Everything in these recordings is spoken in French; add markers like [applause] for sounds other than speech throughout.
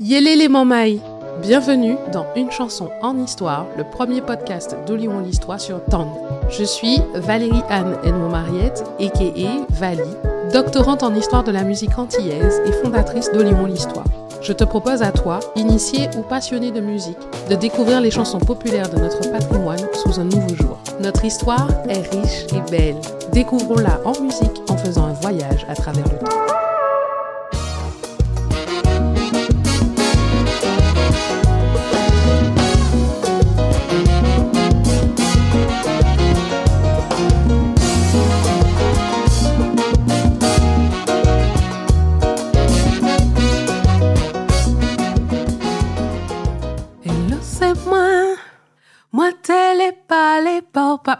Yélé Bienvenue dans Une chanson en histoire, le premier podcast de Lyon l'Histoire sur Tand. Je suis Valérie Anne Edmond Mariette, a.k.a. Vali, doctorante en histoire de la musique antillaise et fondatrice d'Olion l'Histoire. Je te propose à toi, initié ou passionné de musique, de découvrir les chansons populaires de notre patrimoine sous un nouveau jour. Notre histoire est riche et belle. Découvrons-la en musique en faisant un voyage à travers le temps.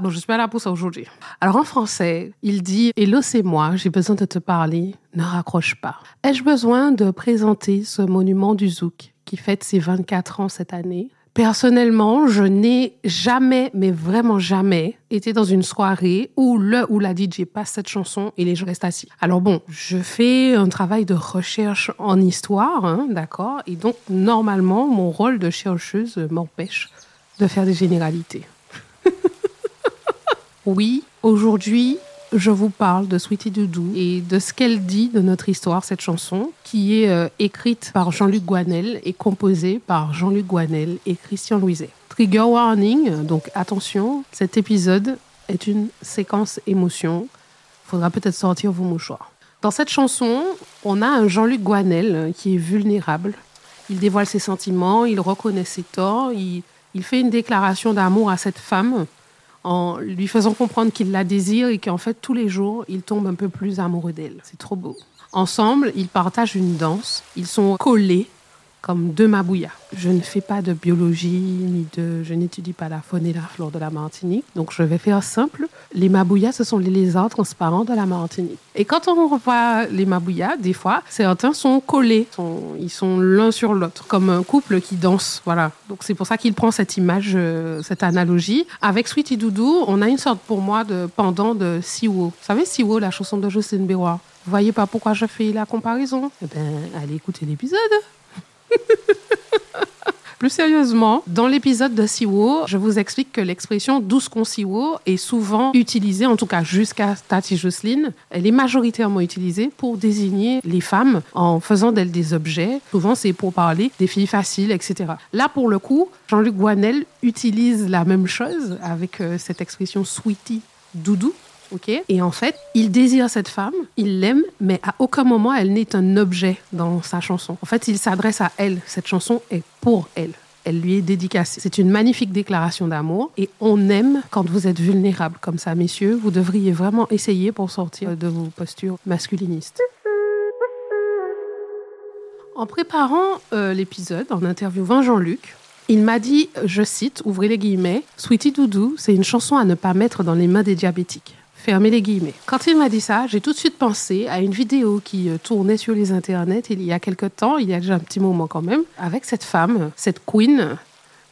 Bon, je suis pas là pour aujourd'hui. Alors, en français, il dit Hello, c'est moi. J'ai besoin de te parler. Ne raccroche pas. Ai-je besoin de présenter ce monument du Zouk qui fête ses 24 ans cette année? Personnellement, je n'ai jamais, mais vraiment jamais, été dans une soirée où le ou la DJ passe cette chanson et les gens restent assis. Alors bon, je fais un travail de recherche en histoire, hein, d'accord Et donc, normalement, mon rôle de chercheuse m'empêche de faire des généralités. Oui, aujourd'hui, je vous parle de Sweetie Doudou et de ce qu'elle dit de notre histoire, cette chanson, qui est euh, écrite par Jean-Luc Guanel et composée par Jean-Luc Guanel et Christian Louiset. Trigger warning, donc attention, cet épisode est une séquence émotion. Faudra peut-être sortir vos mouchoirs. Dans cette chanson, on a un Jean-Luc Guanel euh, qui est vulnérable. Il dévoile ses sentiments, il reconnaît ses torts, il, il fait une déclaration d'amour à cette femme en lui faisant comprendre qu'il la désire et qu'en fait, tous les jours, il tombe un peu plus amoureux d'elle. C'est trop beau. Ensemble, ils partagent une danse. Ils sont collés comme deux mabouillas. Je ne fais pas de biologie, ni de, je n'étudie pas la faune et la flore de la Martinique. Donc, je vais faire simple. Les mabouillas, ce sont les lézards transparents de la Martinique. Et quand on revoit les mabouillas, des fois, certains sont collés. Ils sont l'un sur l'autre, comme un couple qui danse. Voilà. Donc, c'est pour ça qu'il prend cette image, euh, cette analogie. Avec Sweetie Doudou, on a une sorte, pour moi, de pendant de Siwo. Vous savez, Siwo, la chanson de Jocelyne Béroir. Vous voyez pas pourquoi je fais la comparaison? Eh ben, allez écouter l'épisode. [laughs] Plus sérieusement, dans l'épisode de Siwo, je vous explique que l'expression douce con Siwo est souvent utilisée, en tout cas jusqu'à Tati Jocelyne, elle est majoritairement utilisée pour désigner les femmes en faisant d'elles des objets. Souvent, c'est pour parler des filles faciles, etc. Là, pour le coup, Jean-Luc Guanel utilise la même chose avec euh, cette expression sweetie doudou. Ok. Et en fait, il désire cette femme, il l'aime, mais à aucun moment elle n'est un objet dans sa chanson. En fait, il s'adresse à elle. Cette chanson est pour elle. Elle lui est dédicacée. C'est une magnifique déclaration d'amour et on aime quand vous êtes vulnérable comme ça, messieurs. Vous devriez vraiment essayer pour sortir de vos postures masculinistes. En préparant euh, l'épisode, en interviewant Jean-Luc, il m'a dit, je cite, ouvrez les guillemets, Sweetie Doudou, c'est une chanson à ne pas mettre dans les mains des diabétiques. Fermez les guillemets. Quand il m'a dit ça, j'ai tout de suite pensé à une vidéo qui euh, tournait sur les internets il y a quelque temps, il y a déjà un petit moment quand même, avec cette femme, cette queen,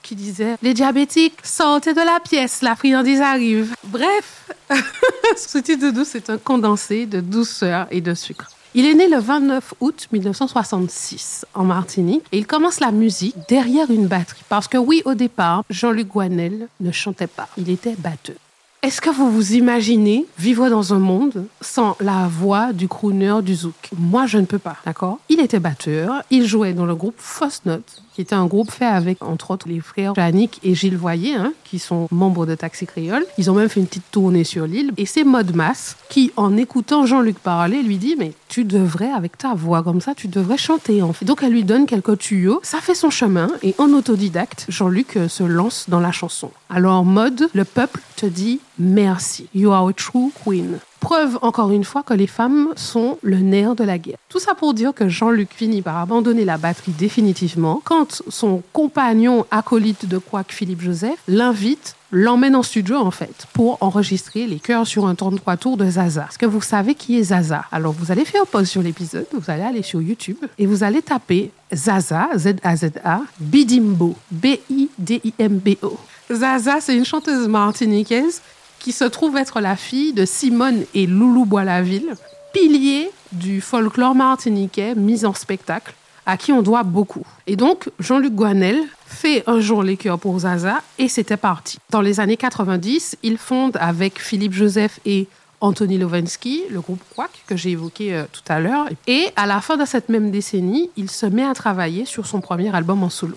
qui disait Les diabétiques, sortez de la pièce, la friandise arrive. Bref, [laughs] Sweetie Doudou, c'est un condensé de douceur et de sucre. Il est né le 29 août 1966 en Martinique et il commence la musique derrière une batterie. Parce que oui, au départ, Jean-Luc Guanel ne chantait pas, il était batteur. Est-ce que vous vous imaginez vivre dans un monde sans la voix du crooner du zouk? Moi, je ne peux pas, d'accord? Il était batteur, il jouait dans le groupe Fausse Note, qui était un groupe fait avec, entre autres, les frères Jannick et Gilles Voyer, hein, qui sont membres de Taxi Créole. Ils ont même fait une petite tournée sur l'île. Et c'est Maud Mass qui, en écoutant Jean-Luc parler, lui dit Mais tu devrais, avec ta voix comme ça, tu devrais chanter. Donc, elle lui donne quelques tuyaux. Ça fait son chemin. Et en autodidacte, Jean-Luc euh, se lance dans la chanson. Alors, Maud, le peuple te dit Merci. You are a true queen. Preuve encore une fois que les femmes sont le nerf de la guerre. Tout ça pour dire que Jean-Luc finit par abandonner la batterie définitivement quand son compagnon acolyte de Quack, Philippe Joseph, l'invite l'emmène en studio en fait pour enregistrer les chœurs sur un 33 tours de Zaza. Est-ce que vous savez qui est Zaza Alors vous allez faire pause sur l'épisode, vous allez aller sur YouTube et vous allez taper Zaza, Z-A-Z-A, Bidimbo, B-I-D-I-M-B-O. Zaza, c'est une chanteuse martiniquaise qui se trouve être la fille de Simone et Loulou Boislaville. pilier du folklore martiniquais mis en spectacle, à qui on doit beaucoup. Et donc, Jean-Luc Guanel fait un jour les cœurs pour Zaza et c'était parti. Dans les années 90, il fonde avec Philippe Joseph et Anthony Lovensky, le groupe Quack que j'ai évoqué euh, tout à l'heure. Et à la fin de cette même décennie, il se met à travailler sur son premier album en solo.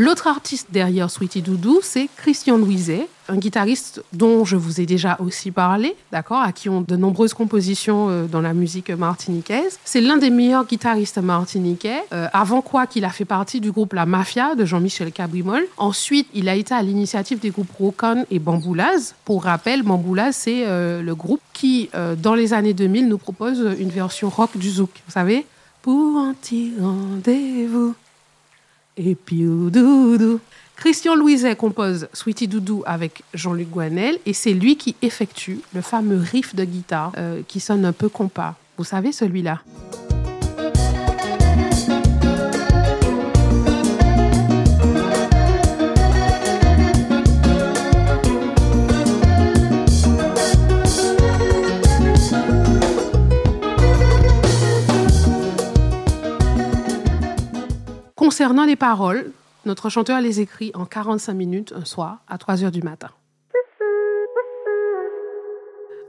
L'autre artiste derrière Sweetie Doudou, c'est Christian Louiset, un guitariste dont je vous ai déjà aussi parlé, d'accord, à qui ont de nombreuses compositions euh, dans la musique martiniquaise. C'est l'un des meilleurs guitaristes martiniquais. Euh, avant quoi qu'il a fait partie du groupe La Mafia de Jean-Michel Cabrimol. Ensuite, il a été à l'initiative des groupes Rocon et Bamboulaz. Pour rappel, Bamboulaz, c'est euh, le groupe qui, dans les années 2000, nous propose une version rock du zouk. Vous savez? Pour un petit rendez-vous et doudou. Christian Louiset compose Sweetie Doudou avec Jean-Luc Guanel et c'est lui qui effectue le fameux riff de guitare euh, qui sonne un peu compas. Vous savez celui-là Concernant les paroles, notre chanteur les écrit en 45 minutes un soir à 3 heures du matin.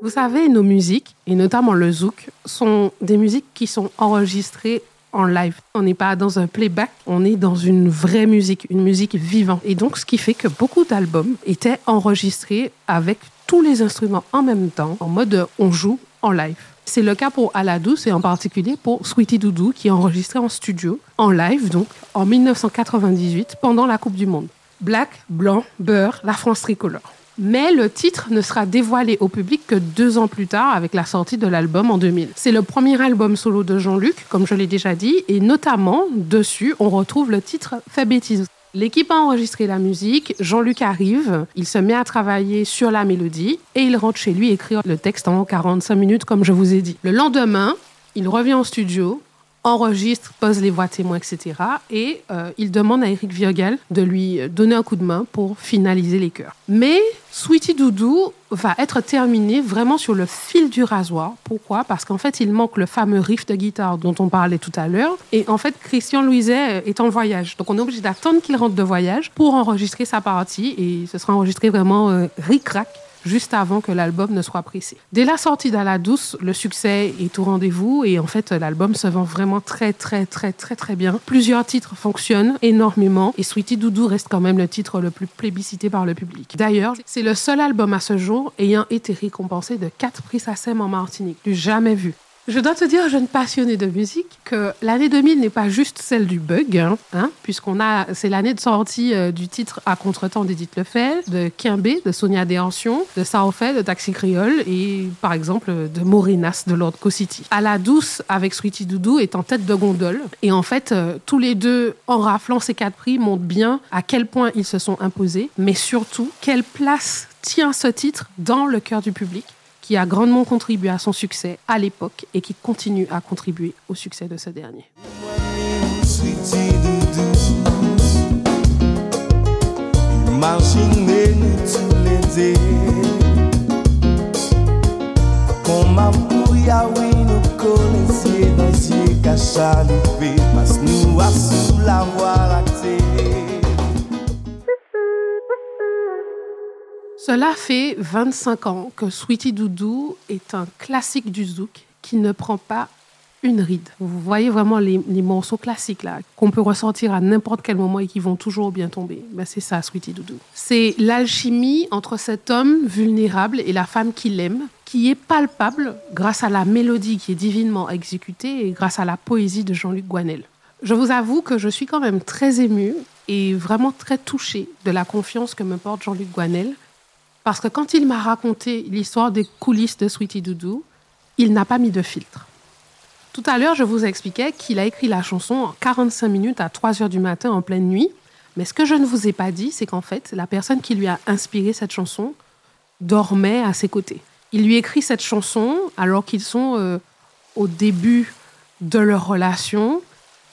Vous savez, nos musiques, et notamment le zouk, sont des musiques qui sont enregistrées en live. On n'est pas dans un playback, on est dans une vraie musique, une musique vivante. Et donc, ce qui fait que beaucoup d'albums étaient enregistrés avec tous les instruments en même temps, en mode on joue en live. C'est le cas pour Aladouce et en particulier pour Sweetie Doudou qui est enregistré en studio, en live donc, en 1998 pendant la Coupe du Monde. Black, blanc, beurre, la France tricolore. Mais le titre ne sera dévoilé au public que deux ans plus tard avec la sortie de l'album en 2000. C'est le premier album solo de Jean-Luc, comme je l'ai déjà dit, et notamment dessus on retrouve le titre Fait. L'équipe a enregistré la musique, Jean-Luc arrive, il se met à travailler sur la mélodie et il rentre chez lui écrire le texte en 45 minutes comme je vous ai dit. Le lendemain, il revient au studio, enregistre, pose les voix témoins, etc. Et euh, il demande à Eric Virgel de lui donner un coup de main pour finaliser les chœurs. Mais Sweetie Doudou va être terminé vraiment sur le fil du rasoir. Pourquoi? Parce qu'en fait, il manque le fameux riff de guitare dont on parlait tout à l'heure. Et en fait, Christian Louiset est en voyage. Donc on est obligé d'attendre qu'il rentre de voyage pour enregistrer sa partie. Et ce sera enregistré vraiment euh, ric-rac juste avant que l'album ne soit pressé. Dès la sortie d'À la douce, le succès est au rendez-vous et en fait l'album se vend vraiment très très très très très bien. Plusieurs titres fonctionnent énormément et Sweetie Doudou reste quand même le titre le plus plébiscité par le public. D'ailleurs, c'est le seul album à ce jour ayant été récompensé de 4 prix SACEM en Martinique, du jamais vu. Je dois te dire, jeune passionnée de musique, que l'année 2000 n'est pas juste celle du bug, hein, hein puisqu'on a, c'est l'année de sortie euh, du titre À contre-temps d'Edith Lefebvre, de Quimbé, de Sonia Déancion, de Saofet, de Taxi Créole et, par exemple, de Morinas de Lord Co-City. À la douce, avec Sweetie Doudou, est en tête de gondole. Et en fait, euh, tous les deux, en raflant ces quatre prix, montrent bien à quel point ils se sont imposés, mais surtout, quelle place tient ce titre dans le cœur du public qui a grandement contribué à son succès à l'époque et qui continue à contribuer au succès de ce dernier. Cela fait 25 ans que Sweetie Doudou est un classique du zouk qui ne prend pas une ride. Vous voyez vraiment les, morceaux classiques là qu'on peut ressentir à n'importe quel moment et qui vont toujours bien tomber. Ben, c'est ça, Sweetie Doudou. C'est l'alchimie entre cet homme vulnérable et la femme qu'il aime qui est palpable grâce à la mélodie qui est divinement exécutée et grâce à la poésie de Jean-Luc Guanel. Je vous avoue que je suis quand même très émue et vraiment très touchée de la confiance que me porte Jean-Luc Guanel parce que quand il m'a raconté l'histoire des coulisses de Sweetie Doudou, il n'a pas mis de filtre. Tout à l'heure, je vous expliquais qu'il a écrit la chanson en 45 minutes à 3 heures du matin en pleine nuit. Mais ce que je ne vous ai pas dit, c'est qu'en fait, la personne qui lui a inspiré cette chanson dormait à ses côtés. Il lui écrit cette chanson alors qu'ils sont euh, au début de leur relation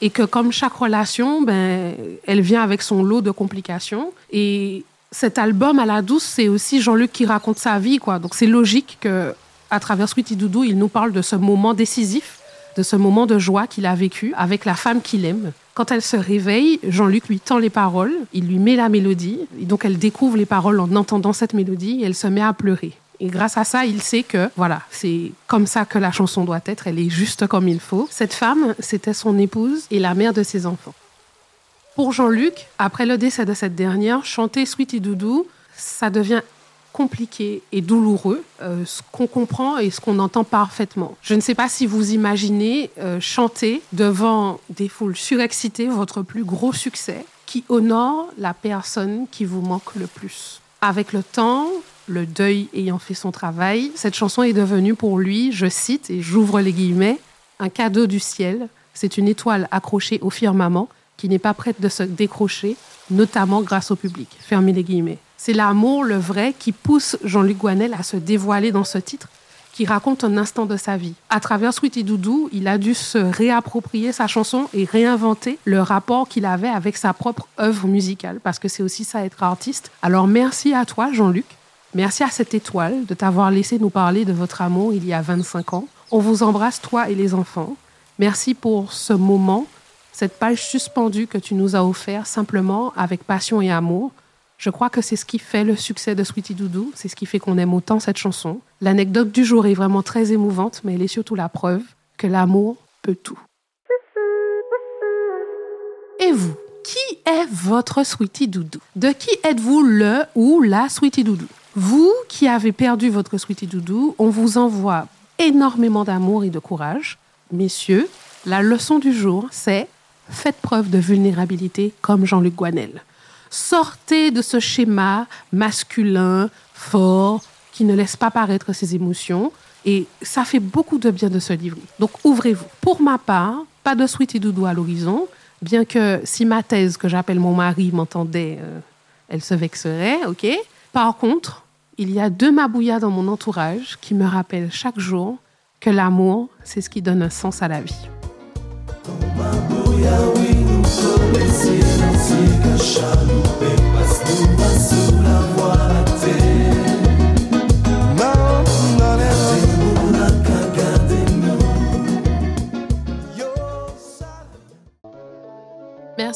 et que comme chaque relation, ben, elle vient avec son lot de complications. Et cet album à la douce, c'est aussi Jean-Luc qui raconte sa vie, quoi. Donc c'est logique que À travers Sweetie Doudou, il nous parle de ce moment décisif, de ce moment de joie qu'il a vécu avec la femme qu'il aime. Quand elle se réveille, Jean-Luc lui tend les paroles, il lui met la mélodie, et donc elle découvre les paroles en entendant cette mélodie et elle se met à pleurer. Et grâce à ça, il sait que, voilà, c'est comme ça que la chanson doit être, elle est juste comme il faut. Cette femme, c'était son épouse et la mère de ses enfants. Pour Jean-Luc, après le décès de cette dernière, chanter Sweetie Doudou, ça devient compliqué et douloureux, euh, ce qu'on comprend et ce qu'on entend parfaitement. Je ne sais pas si vous imaginez euh, chanter devant des foules surexcitées votre plus gros succès qui honore la personne qui vous manque le plus. Avec le temps, le deuil ayant fait son travail, cette chanson est devenue pour lui, je cite et j'ouvre les guillemets, un cadeau du ciel. C'est une étoile accrochée au firmament qui n'est pas prête de se décrocher, notamment grâce au public. Fermez les guillemets. C'est l'amour, le vrai, qui pousse Jean-Luc Guanel à se dévoiler dans ce titre qui raconte un instant de sa vie. À travers Sweetie Doudou, il a dû se réapproprier sa chanson et réinventer le rapport qu'il avait avec sa propre œuvre musicale, parce que c'est aussi ça être artiste. Alors merci à toi, Jean-Luc, Merci à cette étoile de t'avoir laissé nous parler de votre amour il y a 25 ans. On vous embrasse, toi et les enfants. Merci pour ce moment, cette page suspendue que tu nous as offert simplement avec passion et amour. Je crois que c'est ce qui fait le succès de Sweetie Doudou, c'est ce qui fait qu'on aime autant cette chanson. L'anecdote du jour est vraiment très émouvante, mais elle est surtout la preuve que l'amour peut tout. Et vous, qui est votre Sweetie Doudou? De qui êtes-vous le ou la Sweetie Doudou? Vous qui avez perdu votre Sweetie Doudou, on vous envoie énormément d'amour et de courage. Messieurs, la leçon du jour, c'est faites preuve de vulnérabilité comme Jean-Luc Guanel. Sortez de ce schéma masculin, fort, qui ne laisse pas paraître ses émotions. Et ça fait beaucoup de bien de se livrer. Donc ouvrez-vous. Pour ma part, pas de Sweetie Doudou à l'horizon, bien que si ma thèse que j'appelle mon mari m'entendait, euh, elle se vexerait, ok Par contre, il y a deux mabouillas dans mon entourage qui me rappellent chaque jour que l'amour, c'est ce qui donne un sens à la vie.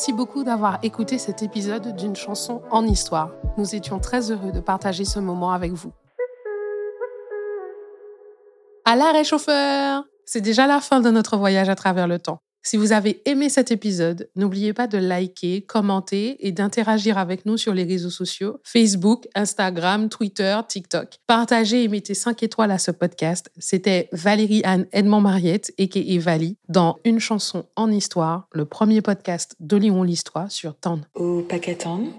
Merci beaucoup d'avoir écouté cet épisode d'une chanson en histoire. Nous étions très heureux de partager ce moment avec vous. À l'arrêt chauffeur C'est déjà la fin de notre voyage à travers le temps. Si vous avez aimé cet épisode, n'oubliez pas de liker, commenter et d'interagir avec nous sur les réseaux sociaux Facebook, Instagram, Twitter, TikTok. Partagez et mettez 5 étoiles à ce podcast. C'était Valérie Anne Edmond Mariette, et Vali, dans Une chanson en histoire, le premier podcast de Lyon l'Histoire sur TAN. Au Pacaton